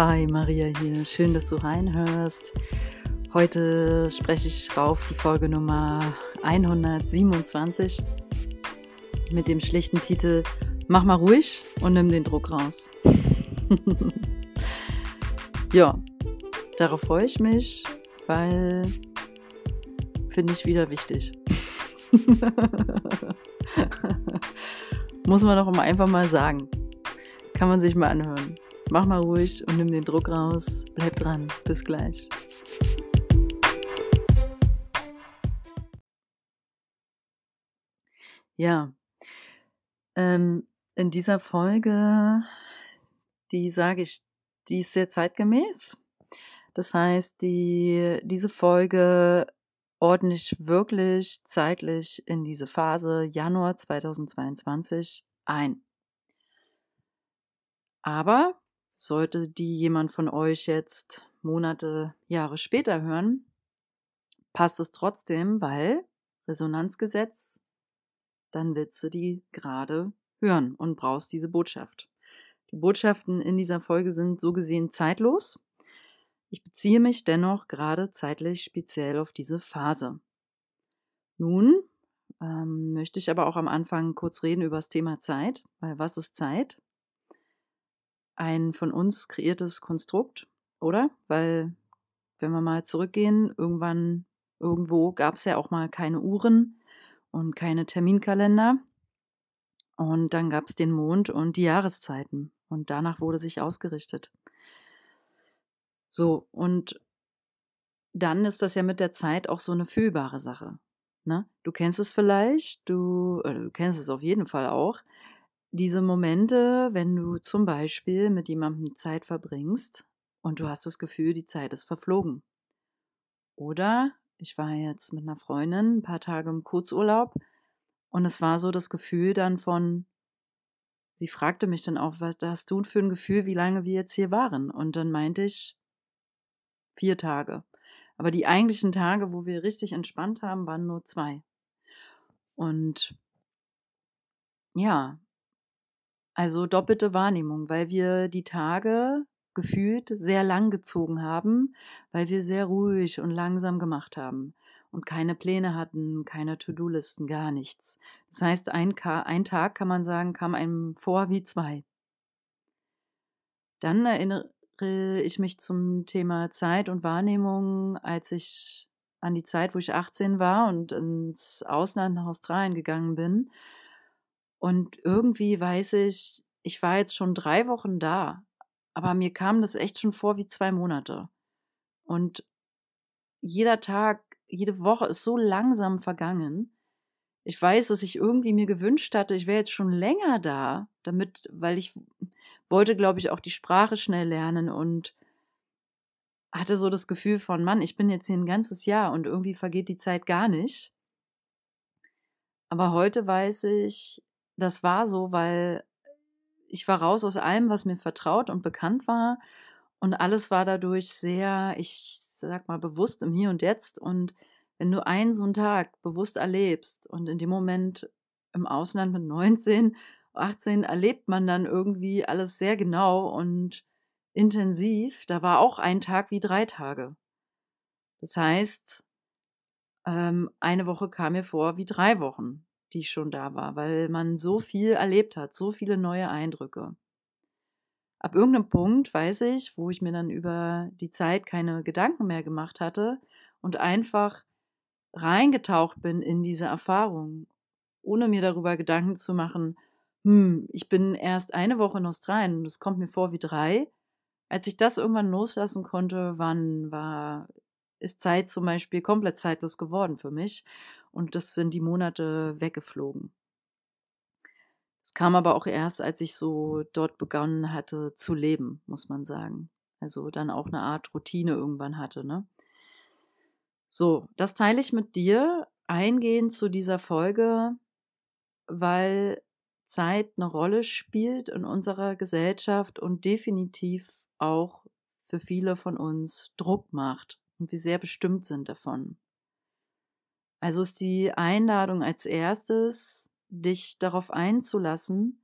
Hi, Maria hier. Schön, dass du reinhörst. Heute spreche ich rauf die Folge Nummer 127 mit dem schlichten Titel Mach mal ruhig und nimm den Druck raus. ja, darauf freue ich mich, weil finde ich wieder wichtig. Muss man doch einfach mal sagen. Kann man sich mal anhören. Mach mal ruhig und nimm den Druck raus. Bleib dran. Bis gleich. Ja, ähm, in dieser Folge, die sage ich, die ist sehr zeitgemäß. Das heißt, die, diese Folge ordne ich wirklich zeitlich in diese Phase Januar 2022 ein. Aber sollte die jemand von euch jetzt Monate, Jahre später hören, passt es trotzdem, weil Resonanzgesetz, dann willst du die gerade hören und brauchst diese Botschaft. Die Botschaften in dieser Folge sind so gesehen zeitlos. Ich beziehe mich dennoch gerade zeitlich speziell auf diese Phase. Nun ähm, möchte ich aber auch am Anfang kurz reden über das Thema Zeit, weil was ist Zeit? Ein von uns kreiertes Konstrukt, oder? Weil, wenn wir mal zurückgehen, irgendwann, irgendwo gab es ja auch mal keine Uhren und keine Terminkalender. Und dann gab es den Mond und die Jahreszeiten. Und danach wurde sich ausgerichtet. So, und dann ist das ja mit der Zeit auch so eine fühlbare Sache. Ne? Du kennst es vielleicht, du, du kennst es auf jeden Fall auch, diese Momente, wenn du zum Beispiel mit jemandem Zeit verbringst und du hast das Gefühl, die Zeit ist verflogen. Oder ich war jetzt mit einer Freundin ein paar Tage im Kurzurlaub und es war so das Gefühl dann von, sie fragte mich dann auch, was hast du für ein Gefühl, wie lange wir jetzt hier waren? Und dann meinte ich, vier Tage. Aber die eigentlichen Tage, wo wir richtig entspannt haben, waren nur zwei. Und ja, also doppelte Wahrnehmung, weil wir die Tage gefühlt sehr lang gezogen haben, weil wir sehr ruhig und langsam gemacht haben und keine Pläne hatten, keine To-Do-Listen, gar nichts. Das heißt, ein, ein, Tag, kann man sagen, kam einem vor wie zwei. Dann erinnere ich mich zum Thema Zeit und Wahrnehmung, als ich an die Zeit, wo ich 18 war und ins Ausland nach Australien gegangen bin und irgendwie weiß ich, ich war jetzt schon drei Wochen da, aber mir kam das echt schon vor wie zwei Monate. Und jeder Tag, jede Woche ist so langsam vergangen. Ich weiß, dass ich irgendwie mir gewünscht hatte, ich wäre jetzt schon länger da, damit, weil ich wollte, glaube ich, auch die Sprache schnell lernen und hatte so das Gefühl von, Mann, ich bin jetzt hier ein ganzes Jahr und irgendwie vergeht die Zeit gar nicht. Aber heute weiß ich, das war so, weil ich war raus aus allem, was mir vertraut und bekannt war. Und alles war dadurch sehr, ich sag mal, bewusst im Hier und Jetzt. Und wenn du einen so einen Tag bewusst erlebst und in dem Moment im Ausland mit 19, 18 erlebt man dann irgendwie alles sehr genau und intensiv. Da war auch ein Tag wie drei Tage. Das heißt, ähm, eine Woche kam mir vor wie drei Wochen die schon da war, weil man so viel erlebt hat, so viele neue Eindrücke. Ab irgendeinem Punkt weiß ich, wo ich mir dann über die Zeit keine Gedanken mehr gemacht hatte und einfach reingetaucht bin in diese Erfahrung, ohne mir darüber Gedanken zu machen, hm, ich bin erst eine Woche in Australien und es kommt mir vor wie drei. Als ich das irgendwann loslassen konnte, wann war, ist Zeit zum Beispiel komplett zeitlos geworden für mich. Und das sind die Monate weggeflogen. Es kam aber auch erst, als ich so dort begonnen hatte zu leben, muss man sagen. Also dann auch eine Art Routine irgendwann hatte, ne? So, das teile ich mit dir eingehend zu dieser Folge, weil Zeit eine Rolle spielt in unserer Gesellschaft und definitiv auch für viele von uns Druck macht und wir sehr bestimmt sind davon. Also ist die Einladung als erstes, dich darauf einzulassen,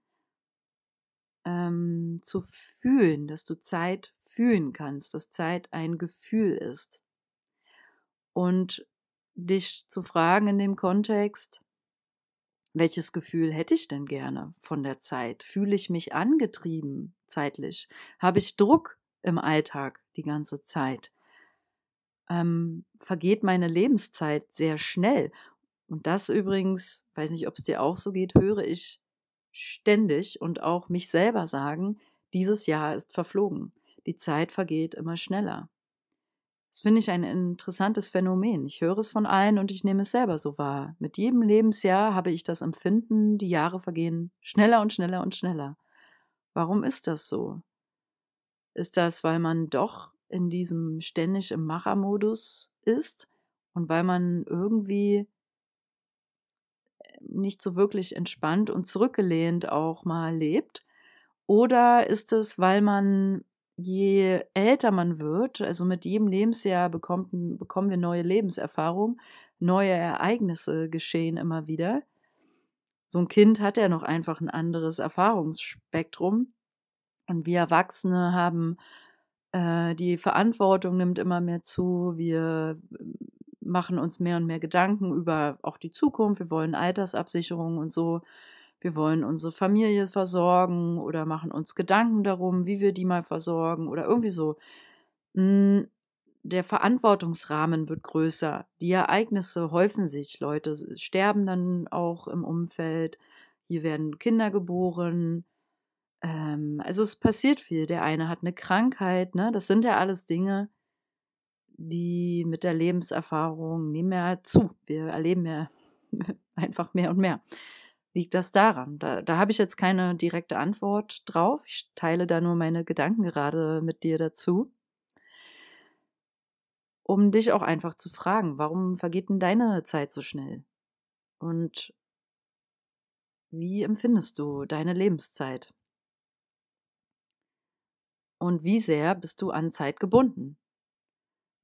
ähm, zu fühlen, dass du Zeit fühlen kannst, dass Zeit ein Gefühl ist. Und dich zu fragen in dem Kontext, welches Gefühl hätte ich denn gerne von der Zeit? Fühle ich mich angetrieben zeitlich? Habe ich Druck im Alltag die ganze Zeit? Ähm, vergeht meine Lebenszeit sehr schnell? Und das übrigens, weiß nicht, ob es dir auch so geht, höre ich ständig und auch mich selber sagen, dieses Jahr ist verflogen. Die Zeit vergeht immer schneller. Das finde ich ein interessantes Phänomen. Ich höre es von allen und ich nehme es selber so wahr. Mit jedem Lebensjahr habe ich das Empfinden, die Jahre vergehen schneller und schneller und schneller. Warum ist das so? Ist das, weil man doch in diesem ständig im Machermodus ist und weil man irgendwie nicht so wirklich entspannt und zurückgelehnt auch mal lebt? Oder ist es, weil man je älter man wird, also mit jedem Lebensjahr bekommt, bekommen wir neue Lebenserfahrungen, neue Ereignisse geschehen immer wieder. So ein Kind hat ja noch einfach ein anderes Erfahrungsspektrum. Und wir Erwachsene haben äh, die Verantwortung nimmt immer mehr zu. Wir machen uns mehr und mehr Gedanken über auch die Zukunft. Wir wollen Altersabsicherung und so. Wir wollen unsere Familie versorgen oder machen uns Gedanken darum, wie wir die mal versorgen oder irgendwie so. Hm, der Verantwortungsrahmen wird größer. Die Ereignisse häufen sich. Leute sterben dann auch im Umfeld. Hier werden Kinder geboren. Ähm, also es passiert viel. Der eine hat eine Krankheit. Ne? Das sind ja alles Dinge, die mit der Lebenserfahrung nehmen ja zu. Wir erleben ja einfach mehr und mehr. Liegt das daran? Da, da habe ich jetzt keine direkte Antwort drauf. Ich teile da nur meine Gedanken gerade mit dir dazu. Um dich auch einfach zu fragen, warum vergeht denn deine Zeit so schnell? Und wie empfindest du deine Lebenszeit? Und wie sehr bist du an Zeit gebunden?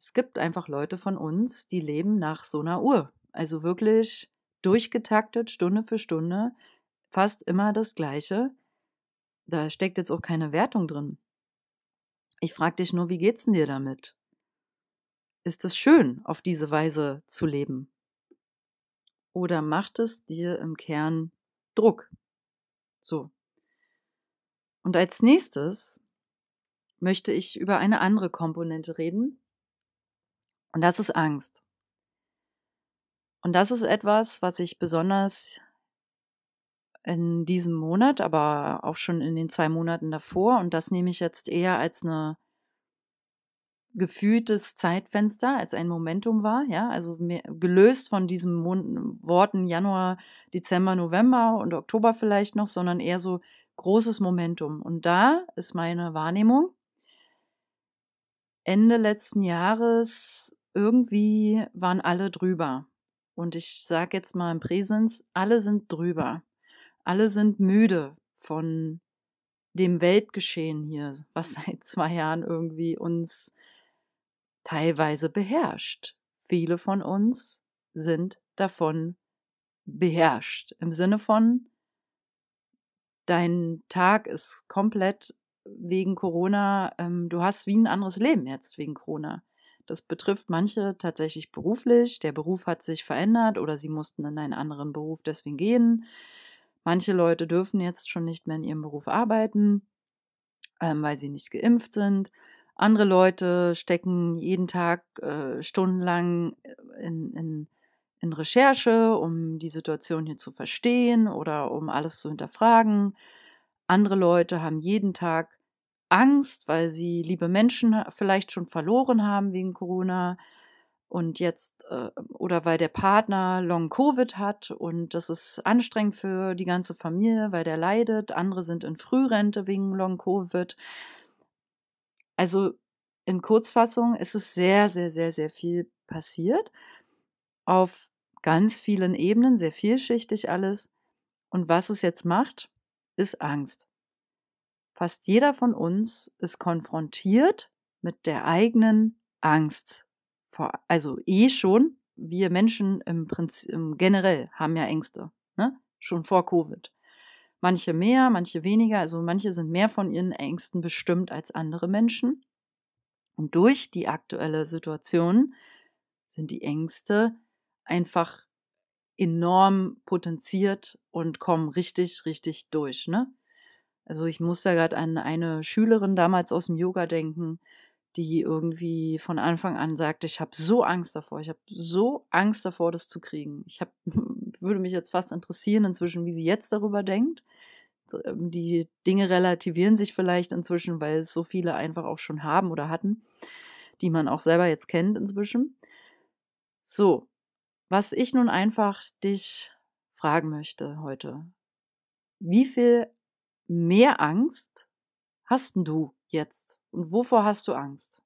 es gibt einfach Leute von uns, die leben nach so einer Uhr. Also wirklich durchgetaktet, Stunde für Stunde, fast immer das Gleiche. Da steckt jetzt auch keine Wertung drin. Ich frage dich nur, wie geht's denn dir damit? Ist es schön, auf diese Weise zu leben? Oder macht es dir im Kern Druck? So. Und als nächstes möchte ich über eine andere Komponente reden, und das ist Angst. Und das ist etwas, was ich besonders in diesem Monat, aber auch schon in den zwei Monaten davor, und das nehme ich jetzt eher als eine gefühltes Zeitfenster, als ein Momentum war, ja, also gelöst von diesen Mon Worten Januar, Dezember, November und Oktober vielleicht noch, sondern eher so großes Momentum. Und da ist meine Wahrnehmung, Ende letzten Jahres irgendwie waren alle drüber. Und ich sage jetzt mal im Präsens, alle sind drüber. Alle sind müde von dem Weltgeschehen hier, was seit zwei Jahren irgendwie uns teilweise beherrscht. Viele von uns sind davon beherrscht. Im Sinne von, dein Tag ist komplett wegen Corona, ähm, du hast wie ein anderes Leben jetzt wegen Corona. Das betrifft manche tatsächlich beruflich. Der Beruf hat sich verändert oder sie mussten in einen anderen Beruf deswegen gehen. Manche Leute dürfen jetzt schon nicht mehr in ihrem Beruf arbeiten, ähm, weil sie nicht geimpft sind. Andere Leute stecken jeden Tag äh, stundenlang äh, in, in, in Recherche, um die Situation hier zu verstehen oder um alles zu hinterfragen. Andere Leute haben jeden Tag Angst, weil sie liebe Menschen vielleicht schon verloren haben wegen Corona und jetzt äh, oder weil der Partner Long Covid hat und das ist anstrengend für die ganze Familie, weil der leidet. Andere sind in Frührente wegen Long Covid. Also in Kurzfassung ist es sehr, sehr, sehr, sehr viel passiert auf ganz vielen Ebenen, sehr vielschichtig alles. Und was es jetzt macht, ist Angst. Fast jeder von uns ist konfrontiert mit der eigenen Angst. Also eh schon, wir Menschen im Prinzip generell haben ja Ängste, ne? Schon vor Covid. Manche mehr, manche weniger. Also manche sind mehr von ihren Ängsten bestimmt als andere Menschen. Und durch die aktuelle Situation sind die Ängste einfach enorm potenziert und kommen richtig, richtig durch. Ne? Also ich muss da gerade an eine Schülerin damals aus dem Yoga denken, die irgendwie von Anfang an sagte, ich habe so Angst davor, ich habe so Angst davor, das zu kriegen. Ich hab, würde mich jetzt fast interessieren inzwischen, wie sie jetzt darüber denkt. Ähm, die Dinge relativieren sich vielleicht inzwischen, weil es so viele einfach auch schon haben oder hatten, die man auch selber jetzt kennt inzwischen. So, was ich nun einfach dich fragen möchte heute. Wie viel mehr Angst hast du jetzt? Und wovor hast du Angst?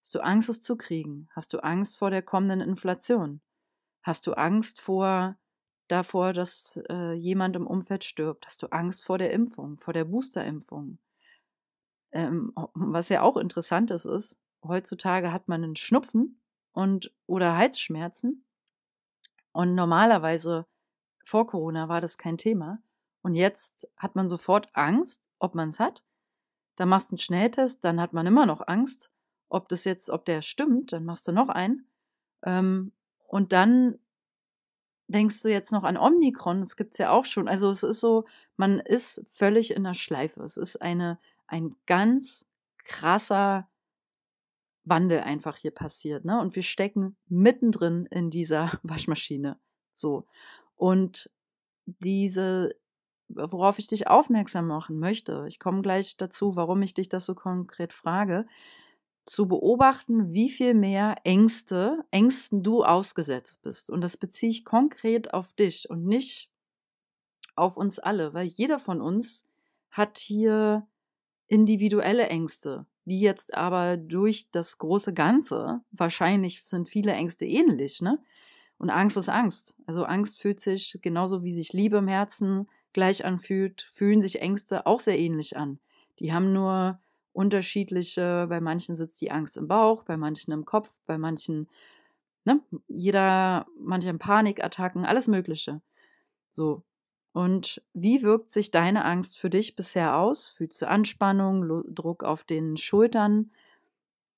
Hast du Angst, es zu kriegen? Hast du Angst vor der kommenden Inflation? Hast du Angst vor davor, dass äh, jemand im Umfeld stirbt? Hast du Angst vor der Impfung, vor der Boosterimpfung? Ähm, was ja auch interessant ist, ist, heutzutage hat man einen Schnupfen und oder Halsschmerzen und normalerweise vor Corona war das kein Thema. Und jetzt hat man sofort Angst, ob man es hat. Dann machst du einen Schnelltest, dann hat man immer noch Angst, ob das jetzt, ob der stimmt, dann machst du noch einen. Ähm, und dann denkst du jetzt noch an Omikron, das gibt's ja auch schon. Also es ist so, man ist völlig in der Schleife. Es ist eine, ein ganz krasser Wandel einfach hier passiert, ne? Und wir stecken mittendrin in dieser Waschmaschine. So. Und diese worauf ich dich aufmerksam machen möchte, ich komme gleich dazu, warum ich dich das so konkret frage, zu beobachten, wie viel mehr Ängste, Ängsten du ausgesetzt bist. Und das beziehe ich konkret auf dich und nicht auf uns alle, weil jeder von uns hat hier individuelle Ängste, die jetzt aber durch das große Ganze, wahrscheinlich sind viele Ängste ähnlich, ne? Und Angst ist Angst. Also Angst fühlt sich genauso wie sich Liebe im Herzen gleich anfühlt, fühlen sich Ängste auch sehr ähnlich an. Die haben nur unterschiedliche, bei manchen sitzt die Angst im Bauch, bei manchen im Kopf, bei manchen, ne, jeder, manche haben Panikattacken, alles Mögliche. So. Und wie wirkt sich deine Angst für dich bisher aus? Fühlst du Anspannung, Druck auf den Schultern?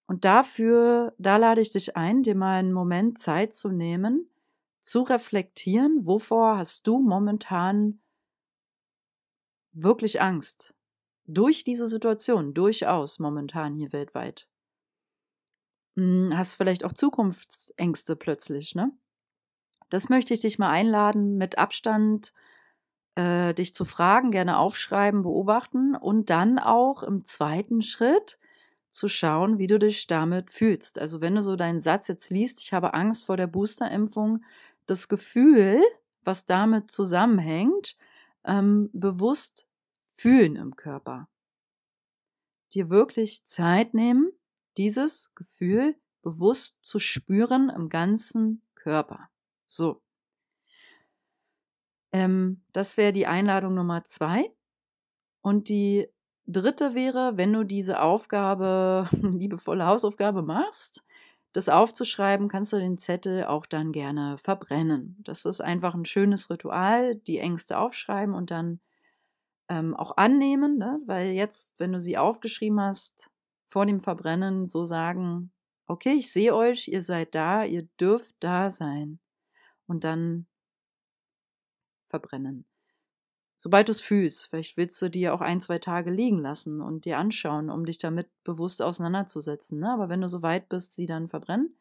Und dafür, da lade ich dich ein, dir mal einen Moment Zeit zu nehmen, zu reflektieren, wovor hast du momentan wirklich Angst. Durch diese Situation, durchaus momentan hier weltweit. Hm, hast vielleicht auch Zukunftsängste plötzlich, ne? Das möchte ich dich mal einladen, mit Abstand äh, dich zu fragen, gerne aufschreiben, beobachten und dann auch im zweiten Schritt zu schauen, wie du dich damit fühlst. Also wenn du so deinen Satz jetzt liest, ich habe Angst vor der Boosterimpfung, das Gefühl, was damit zusammenhängt, ähm, bewusst fühlen im Körper. Dir wirklich Zeit nehmen, dieses Gefühl bewusst zu spüren im ganzen Körper. So. Ähm, das wäre die Einladung Nummer zwei. Und die dritte wäre, wenn du diese Aufgabe, liebevolle Hausaufgabe machst, das aufzuschreiben, kannst du den Zettel auch dann gerne verbrennen. Das ist einfach ein schönes Ritual, die Ängste aufschreiben und dann ähm, auch annehmen, ne? weil jetzt, wenn du sie aufgeschrieben hast, vor dem Verbrennen so sagen, okay, ich sehe euch, ihr seid da, ihr dürft da sein. Und dann verbrennen. Sobald du es fühlst, vielleicht willst du dir auch ein, zwei Tage liegen lassen und dir anschauen, um dich damit bewusst auseinanderzusetzen. Ne? Aber wenn du so weit bist, sie dann verbrennen.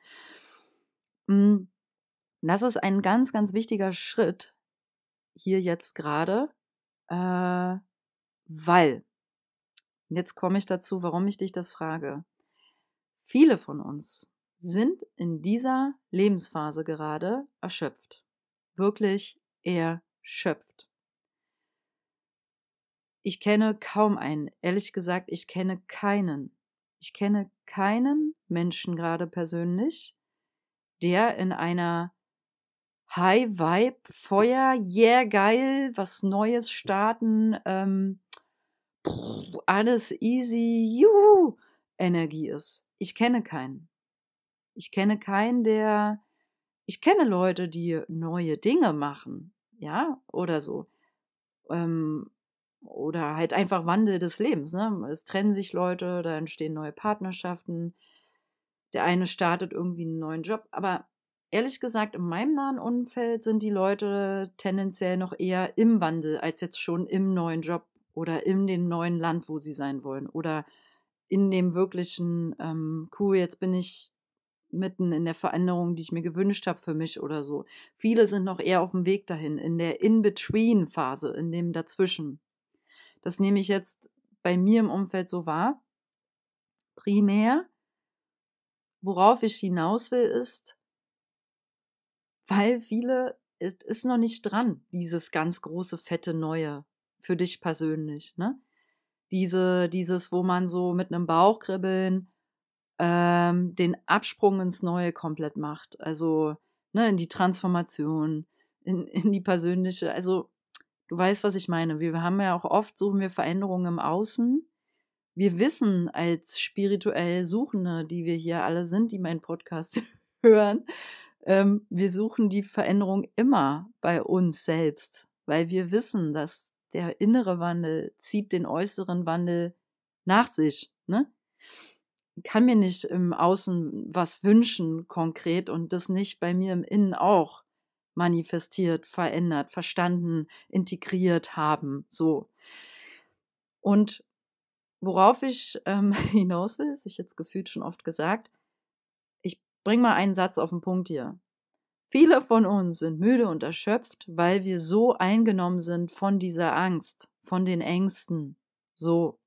Hm, das ist ein ganz, ganz wichtiger Schritt hier jetzt gerade, äh, weil, jetzt komme ich dazu, warum ich dich das frage. Viele von uns sind in dieser Lebensphase gerade erschöpft. Wirklich erschöpft. Ich kenne kaum einen. Ehrlich gesagt, ich kenne keinen. Ich kenne keinen Menschen gerade persönlich, der in einer High Vibe, Feuer, yeah, geil, was Neues starten, ähm, alles easy, juhu, Energie ist. Ich kenne keinen. Ich kenne keinen, der, ich kenne Leute, die neue Dinge machen, ja, oder so. Ähm, oder halt einfach Wandel des Lebens. Ne? Es trennen sich Leute, da entstehen neue Partnerschaften. Der eine startet irgendwie einen neuen Job. Aber ehrlich gesagt, in meinem nahen Umfeld sind die Leute tendenziell noch eher im Wandel als jetzt schon im neuen Job oder in dem neuen Land, wo sie sein wollen. Oder in dem wirklichen, ähm, cool, jetzt bin ich mitten in der Veränderung, die ich mir gewünscht habe für mich oder so. Viele sind noch eher auf dem Weg dahin, in der In-Between-Phase, in dem Dazwischen. Das nehme ich jetzt bei mir im Umfeld so wahr. Primär, worauf ich hinaus will, ist, weil viele, es ist noch nicht dran, dieses ganz große, fette Neue für dich persönlich, ne? Diese, dieses, wo man so mit einem Bauchkribbeln ähm, den Absprung ins Neue komplett macht. Also ne, in die Transformation, in, in die persönliche, also du weißt, was ich meine. Wir haben ja auch oft, suchen wir Veränderungen im Außen. Wir wissen als spirituell Suchende, die wir hier alle sind, die meinen Podcast hören, ähm, wir suchen die Veränderung immer bei uns selbst, weil wir wissen, dass der innere Wandel zieht den äußeren Wandel nach sich. Ne? kann mir nicht im Außen was wünschen konkret und das nicht bei mir im Innen auch manifestiert, verändert, verstanden, integriert haben. So. Und worauf ich ähm, hinaus will, ist ich jetzt gefühlt schon oft gesagt, ich bring mal einen Satz auf den Punkt hier. Viele von uns sind müde und erschöpft, weil wir so eingenommen sind von dieser Angst, von den Ängsten. So.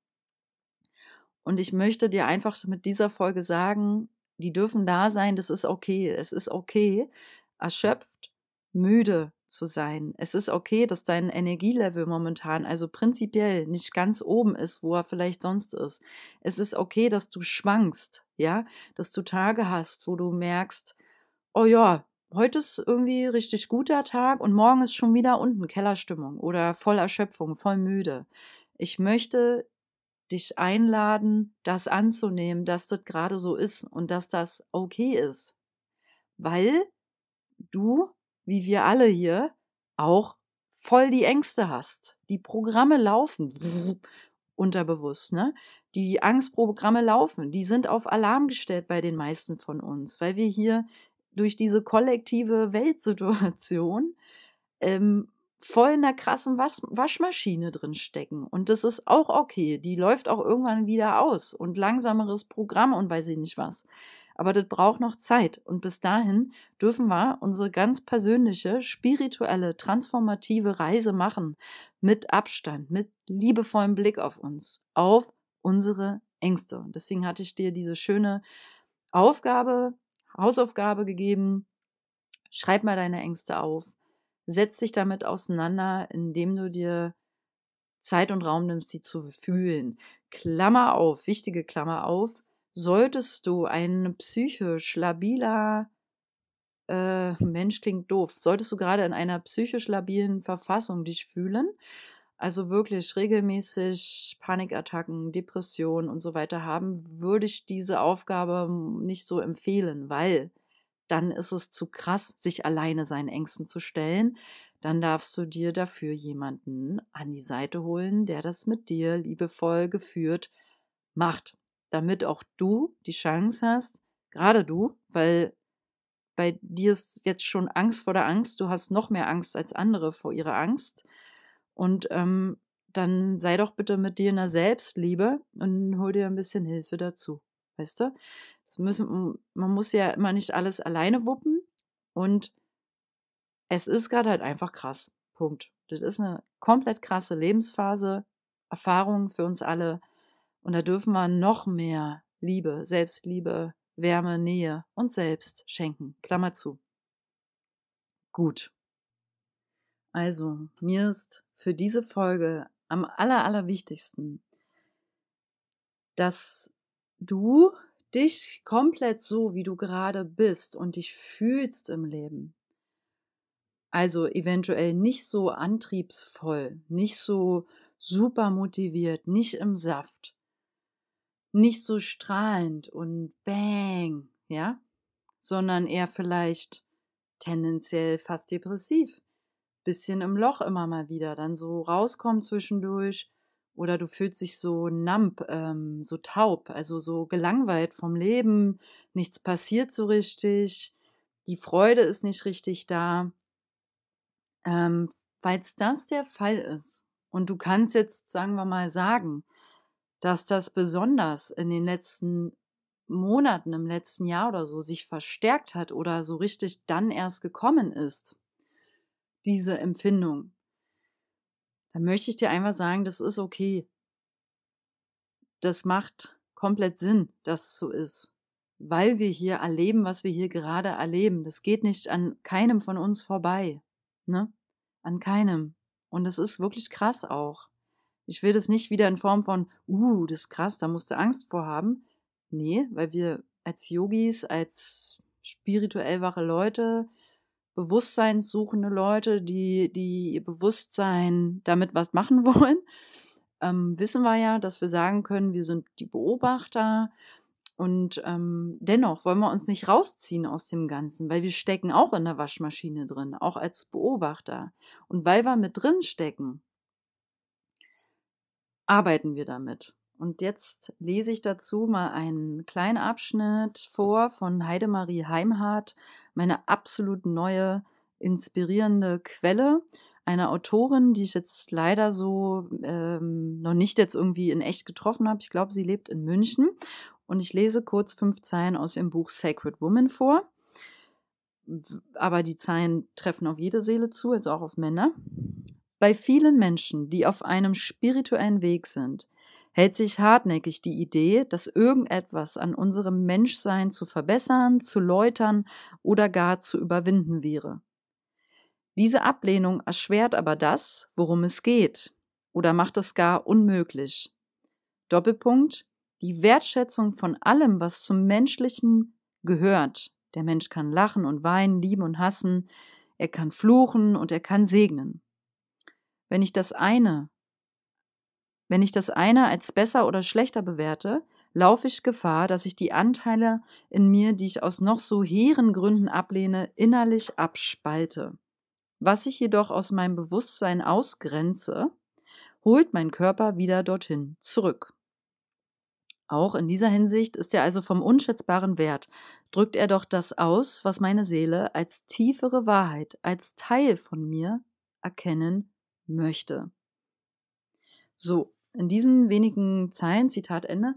Und ich möchte dir einfach mit dieser Folge sagen, die dürfen da sein, das ist okay. Es ist okay, erschöpft, müde zu sein. Es ist okay, dass dein Energielevel momentan, also prinzipiell, nicht ganz oben ist, wo er vielleicht sonst ist. Es ist okay, dass du schwankst, ja, dass du Tage hast, wo du merkst, oh ja, heute ist irgendwie richtig guter Tag und morgen ist schon wieder unten Kellerstimmung oder voll Erschöpfung, voll müde. Ich möchte dich einladen, das anzunehmen, dass das gerade so ist und dass das okay ist. Weil du, wie wir alle hier, auch voll die Ängste hast. Die Programme laufen unterbewusst, ne? Die Angstprogramme laufen, die sind auf Alarm gestellt bei den meisten von uns, weil wir hier durch diese kollektive Weltsituation ähm, voll in der krassen Wasch Waschmaschine drin stecken. Und das ist auch okay. Die läuft auch irgendwann wieder aus und langsameres Programm und weiß ich nicht was. Aber das braucht noch Zeit. Und bis dahin dürfen wir unsere ganz persönliche, spirituelle, transformative Reise machen. Mit Abstand, mit liebevollem Blick auf uns, auf unsere Ängste. Und deswegen hatte ich dir diese schöne Aufgabe, Hausaufgabe gegeben. Schreib mal deine Ängste auf setz dich damit auseinander, indem du dir Zeit und Raum nimmst, sie zu fühlen. Klammer auf, wichtige Klammer auf, solltest du ein psychisch labiler äh, Mensch klingt doof, solltest du gerade in einer psychisch labilen Verfassung dich fühlen, also wirklich regelmäßig Panikattacken, Depressionen und so weiter haben, würde ich diese Aufgabe nicht so empfehlen, weil dann ist es zu krass, sich alleine seinen Ängsten zu stellen. Dann darfst du dir dafür jemanden an die Seite holen, der das mit dir liebevoll geführt macht, damit auch du die Chance hast, gerade du, weil bei dir ist jetzt schon Angst vor der Angst, du hast noch mehr Angst als andere vor ihrer Angst. Und ähm, dann sei doch bitte mit dir in der Selbstliebe und hol dir ein bisschen Hilfe dazu. Weißt du? Müssen, man muss ja immer nicht alles alleine wuppen. Und es ist gerade halt einfach krass. Punkt. Das ist eine komplett krasse Lebensphase, Erfahrung für uns alle. Und da dürfen wir noch mehr Liebe, Selbstliebe, Wärme, Nähe uns selbst schenken. Klammer zu. Gut. Also, mir ist für diese Folge am aller, allerwichtigsten, dass du dich komplett so, wie du gerade bist und dich fühlst im Leben. Also eventuell nicht so antriebsvoll, nicht so super motiviert, nicht im Saft, nicht so strahlend und bang, ja, sondern eher vielleicht tendenziell fast depressiv. bisschen im Loch immer mal wieder, dann so rauskommt zwischendurch oder du fühlst dich so numb, ähm, so taub, also so gelangweilt vom Leben, nichts passiert so richtig, die Freude ist nicht richtig da. Ähm, Falls das der Fall ist und du kannst jetzt, sagen wir mal, sagen, dass das besonders in den letzten Monaten, im letzten Jahr oder so sich verstärkt hat oder so richtig dann erst gekommen ist, diese Empfindung, dann möchte ich dir einfach sagen, das ist okay. Das macht komplett Sinn, dass es so ist, weil wir hier erleben, was wir hier gerade erleben. Das geht nicht an keinem von uns vorbei. Ne? An keinem. Und es ist wirklich krass auch. Ich will das nicht wieder in Form von, uh, das ist krass, da musst du Angst vor haben. Nee, weil wir als Yogis, als spirituell wache Leute, bewusstseinssuchende Leute, die, die ihr Bewusstsein damit was machen wollen, ähm, wissen wir ja, dass wir sagen können, wir sind die Beobachter und ähm, dennoch wollen wir uns nicht rausziehen aus dem Ganzen, weil wir stecken auch in der Waschmaschine drin, auch als Beobachter. Und weil wir mit drin stecken, arbeiten wir damit. Und jetzt lese ich dazu mal einen kleinen Abschnitt vor von Heidemarie Heimhardt, meine absolut neue, inspirierende Quelle. Eine Autorin, die ich jetzt leider so ähm, noch nicht jetzt irgendwie in echt getroffen habe. Ich glaube, sie lebt in München und ich lese kurz fünf Zeilen aus ihrem Buch Sacred Woman vor. Aber die Zeilen treffen auf jede Seele zu, also auch auf Männer. Bei vielen Menschen, die auf einem spirituellen Weg sind, hält sich hartnäckig die Idee, dass irgendetwas an unserem Menschsein zu verbessern, zu läutern oder gar zu überwinden wäre. Diese Ablehnung erschwert aber das, worum es geht, oder macht es gar unmöglich. Doppelpunkt die Wertschätzung von allem, was zum Menschlichen gehört. Der Mensch kann lachen und weinen, lieben und hassen, er kann fluchen und er kann segnen. Wenn ich das eine, wenn ich das eine als besser oder schlechter bewerte, laufe ich Gefahr, dass ich die Anteile in mir, die ich aus noch so hehren Gründen ablehne, innerlich abspalte. Was ich jedoch aus meinem Bewusstsein ausgrenze, holt mein Körper wieder dorthin zurück. Auch in dieser Hinsicht ist er also vom unschätzbaren Wert, drückt er doch das aus, was meine Seele als tiefere Wahrheit, als Teil von mir erkennen möchte. So, in diesen wenigen Zeilen, Zitat Ende,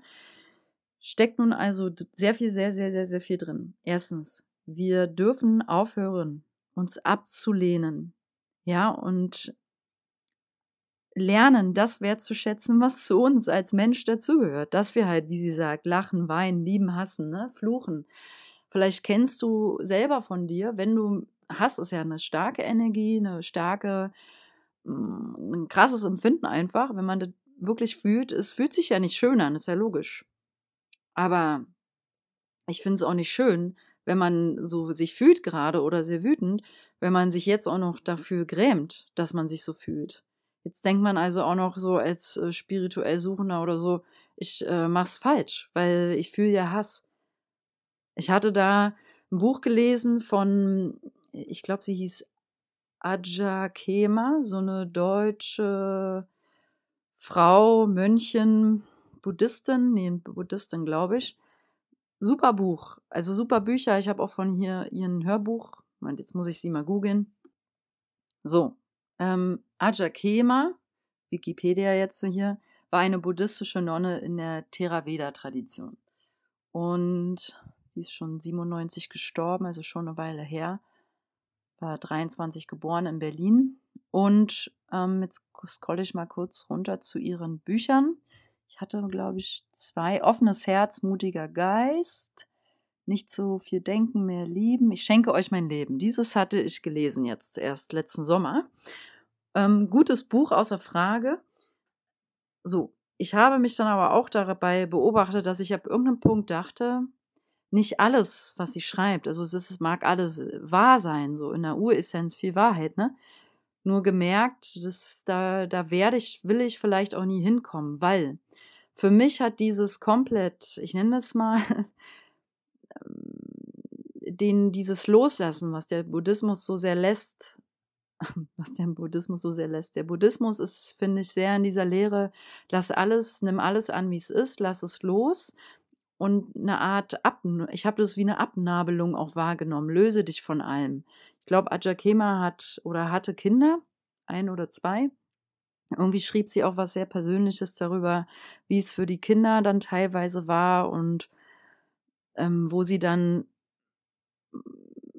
steckt nun also sehr viel, sehr, sehr, sehr, sehr viel drin. Erstens, wir dürfen aufhören, uns abzulehnen. Ja, und lernen, das wertzuschätzen, was zu uns als Mensch dazugehört. Dass wir halt, wie sie sagt, lachen, weinen, lieben, hassen, ne? fluchen. Vielleicht kennst du selber von dir, wenn du Hass ist ja eine starke Energie, eine starke, ein krasses Empfinden einfach, wenn man das wirklich fühlt. Es fühlt sich ja nicht schön an, ist ja logisch. Aber ich finde es auch nicht schön, wenn man so sich fühlt gerade oder sehr wütend, wenn man sich jetzt auch noch dafür grämt, dass man sich so fühlt. Jetzt denkt man also auch noch so als äh, spirituell Suchender oder so, ich äh, mach's falsch, weil ich fühle ja Hass. Ich hatte da ein Buch gelesen von, ich glaube, sie hieß Aja Kema, so eine deutsche Frau, Mönchen, Buddhistin, nee, Buddhistin, glaube ich. Super Buch, also super Bücher. Ich habe auch von hier ihren Hörbuch. Moment, jetzt muss ich sie mal googeln. So, ähm, Aja Kema, Wikipedia jetzt hier, war eine buddhistische Nonne in der Theraveda-Tradition. Und sie ist schon 97 gestorben, also schon eine Weile her. War 23 geboren in Berlin. Und ähm, jetzt scroll ich mal kurz runter zu ihren Büchern. Ich hatte, glaube ich, zwei. Offenes Herz, mutiger Geist. Nicht so viel denken, mehr lieben. Ich schenke euch mein Leben. Dieses hatte ich gelesen jetzt erst letzten Sommer. Ähm, gutes Buch außer Frage. So, ich habe mich dann aber auch dabei beobachtet, dass ich ab irgendeinem Punkt dachte, nicht alles, was sie schreibt, also es ist, mag alles wahr sein, so in der Uressenz viel Wahrheit, ne? Nur gemerkt, dass da, da werde ich, will ich vielleicht auch nie hinkommen, weil für mich hat dieses komplett, ich nenne es mal, den, dieses Loslassen, was der Buddhismus so sehr lässt, was der Buddhismus so sehr lässt. Der Buddhismus ist, finde ich, sehr in dieser Lehre, lass alles, nimm alles an, wie es ist, lass es los und eine Art Ab, ich habe das wie eine Abnabelung auch wahrgenommen, löse dich von allem. Ich glaube, Ajakema hat oder hatte Kinder, ein oder zwei. Irgendwie schrieb sie auch was sehr Persönliches darüber, wie es für die Kinder dann teilweise war und ähm, wo sie dann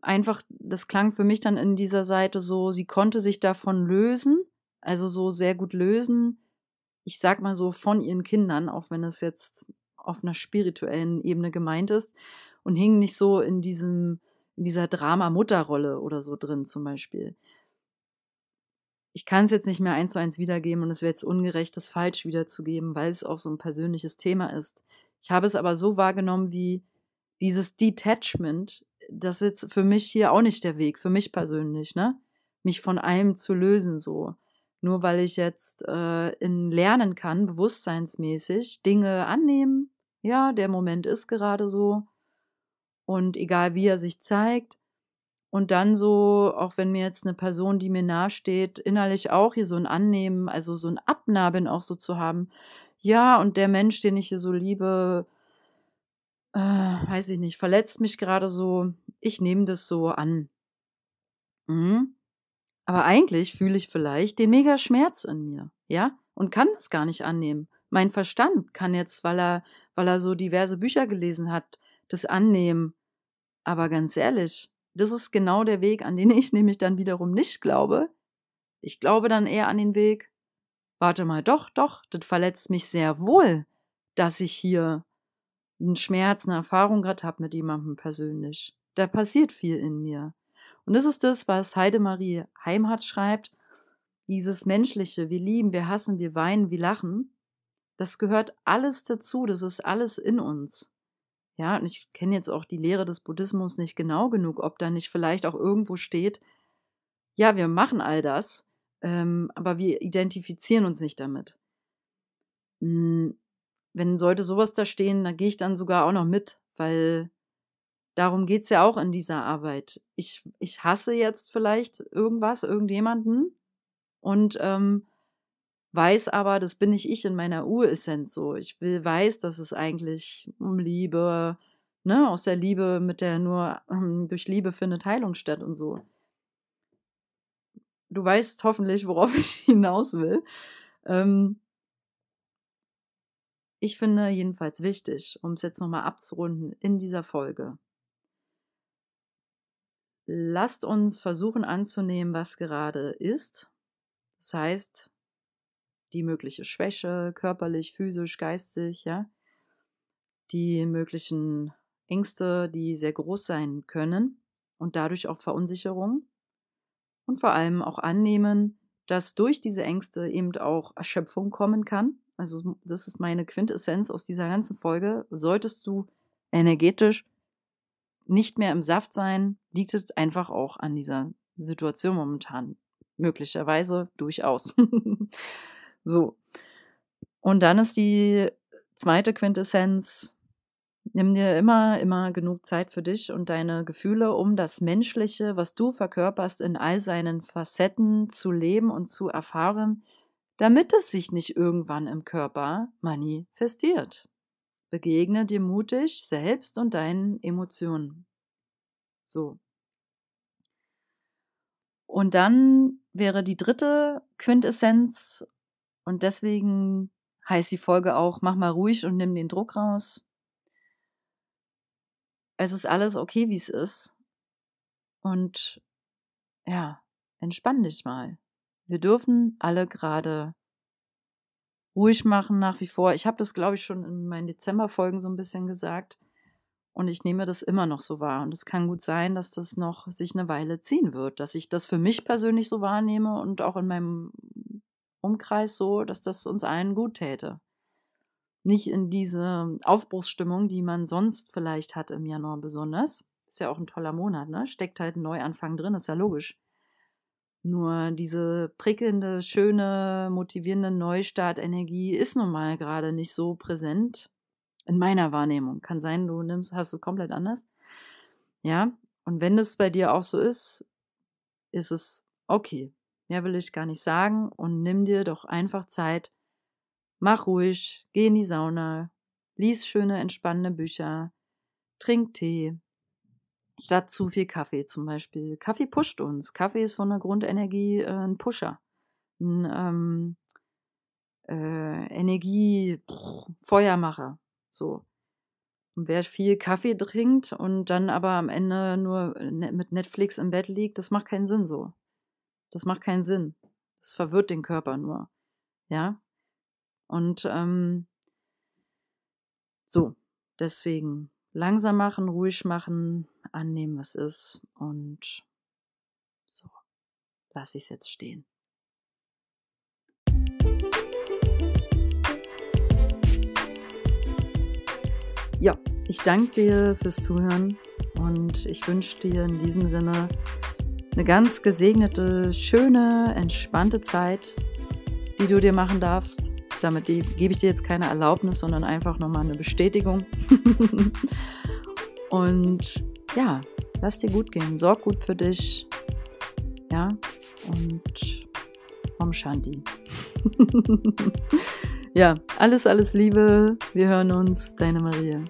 einfach, das klang für mich dann in dieser Seite so, sie konnte sich davon lösen, also so sehr gut lösen, ich sag mal so von ihren Kindern, auch wenn es jetzt auf einer spirituellen Ebene gemeint ist und hing nicht so in diesem, in dieser Drama-Mutterrolle oder so drin zum Beispiel. Ich kann es jetzt nicht mehr eins zu eins wiedergeben und es wäre jetzt ungerecht, das falsch wiederzugeben, weil es auch so ein persönliches Thema ist. Ich habe es aber so wahrgenommen wie dieses Detachment das ist jetzt für mich hier auch nicht der Weg, für mich persönlich, ne? Mich von allem zu lösen, so. Nur weil ich jetzt äh, in lernen kann, bewusstseinsmäßig, Dinge annehmen. Ja, der Moment ist gerade so. Und egal wie er sich zeigt. Und dann so, auch wenn mir jetzt eine Person, die mir nahesteht, innerlich auch hier so ein Annehmen, also so ein Abnabeln auch so zu haben. Ja, und der Mensch, den ich hier so liebe, äh, weiß ich nicht, verletzt mich gerade so, ich nehme das so an. Mhm. Aber eigentlich fühle ich vielleicht den mega Schmerz in mir, ja, und kann das gar nicht annehmen. Mein Verstand kann jetzt, weil er, weil er so diverse Bücher gelesen hat, das annehmen. Aber ganz ehrlich, das ist genau der Weg, an den ich nämlich dann wiederum nicht glaube. Ich glaube dann eher an den Weg, warte mal, doch, doch, das verletzt mich sehr wohl, dass ich hier einen Schmerz, eine Erfahrung gerade habe mit jemandem persönlich. Da passiert viel in mir. Und das ist das, was Heidemarie Heimhardt schreibt. Dieses Menschliche, wir lieben, wir hassen, wir weinen, wir lachen. Das gehört alles dazu, das ist alles in uns. Ja, und ich kenne jetzt auch die Lehre des Buddhismus nicht genau genug, ob da nicht vielleicht auch irgendwo steht, ja, wir machen all das, ähm, aber wir identifizieren uns nicht damit. Hm, wenn sollte sowas da stehen, da gehe ich dann sogar auch noch mit, weil darum geht's ja auch in dieser Arbeit. Ich, ich hasse jetzt vielleicht irgendwas, irgendjemanden und ähm, weiß aber, das bin nicht ich in meiner Uressenz so. Ich will, weiß, dass es eigentlich um Liebe, ne, aus der Liebe, mit der nur ähm, durch Liebe findet Heilung statt und so. Du weißt hoffentlich, worauf ich hinaus will. Ähm, ich finde jedenfalls wichtig, um es jetzt nochmal abzurunden in dieser Folge. Lasst uns versuchen anzunehmen, was gerade ist. Das heißt, die mögliche Schwäche, körperlich, physisch, geistig, ja. Die möglichen Ängste, die sehr groß sein können und dadurch auch Verunsicherung. Und vor allem auch annehmen, dass durch diese Ängste eben auch Erschöpfung kommen kann also das ist meine Quintessenz aus dieser ganzen Folge, solltest du energetisch nicht mehr im Saft sein, liegt es einfach auch an dieser Situation momentan. Möglicherweise durchaus. so. Und dann ist die zweite Quintessenz, nimm dir immer, immer genug Zeit für dich und deine Gefühle, um das Menschliche, was du verkörperst, in all seinen Facetten zu leben und zu erfahren, damit es sich nicht irgendwann im Körper manifestiert. Begegne dir mutig selbst und deinen Emotionen. So. Und dann wäre die dritte Quintessenz, und deswegen heißt die Folge auch, mach mal ruhig und nimm den Druck raus. Es ist alles okay, wie es ist. Und ja, entspann dich mal. Wir dürfen alle gerade ruhig machen nach wie vor. Ich habe das, glaube ich, schon in meinen Dezemberfolgen so ein bisschen gesagt. Und ich nehme das immer noch so wahr. Und es kann gut sein, dass das noch sich eine Weile ziehen wird, dass ich das für mich persönlich so wahrnehme und auch in meinem Umkreis so, dass das uns allen gut täte. Nicht in diese Aufbruchsstimmung, die man sonst vielleicht hat im Januar besonders. Ist ja auch ein toller Monat, ne? Steckt halt ein Neuanfang drin, ist ja logisch. Nur diese prickelnde, schöne, motivierende Neustartenergie ist nun mal gerade nicht so präsent in meiner Wahrnehmung. Kann sein, du nimmst, hast es komplett anders. Ja. Und wenn es bei dir auch so ist, ist es Okay, mehr will ich gar nicht sagen und nimm dir doch einfach Zeit. Mach ruhig, geh in die Sauna, lies schöne, entspannende Bücher, trink Tee, statt zu viel Kaffee zum Beispiel. Kaffee pusht uns. Kaffee ist von der Grundenergie äh, ein Pusher, ein ähm, äh, Energie, Feuermacher. So. Und wer viel Kaffee trinkt und dann aber am Ende nur ne, mit Netflix im Bett liegt, das macht keinen Sinn so. Das macht keinen Sinn. Das verwirrt den Körper nur. Ja. Und ähm, so, deswegen langsam machen, ruhig machen, annehmen, was ist und so lasse ich es jetzt stehen. Ja, ich danke dir fürs Zuhören und ich wünsche dir in diesem Sinne eine ganz gesegnete, schöne, entspannte Zeit, die du dir machen darfst. Damit gebe ich dir jetzt keine Erlaubnis, sondern einfach nochmal eine Bestätigung. und ja, lass dir gut gehen, sorg gut für dich. Ja, und Om Shanti. ja, alles, alles Liebe. Wir hören uns, deine Maria.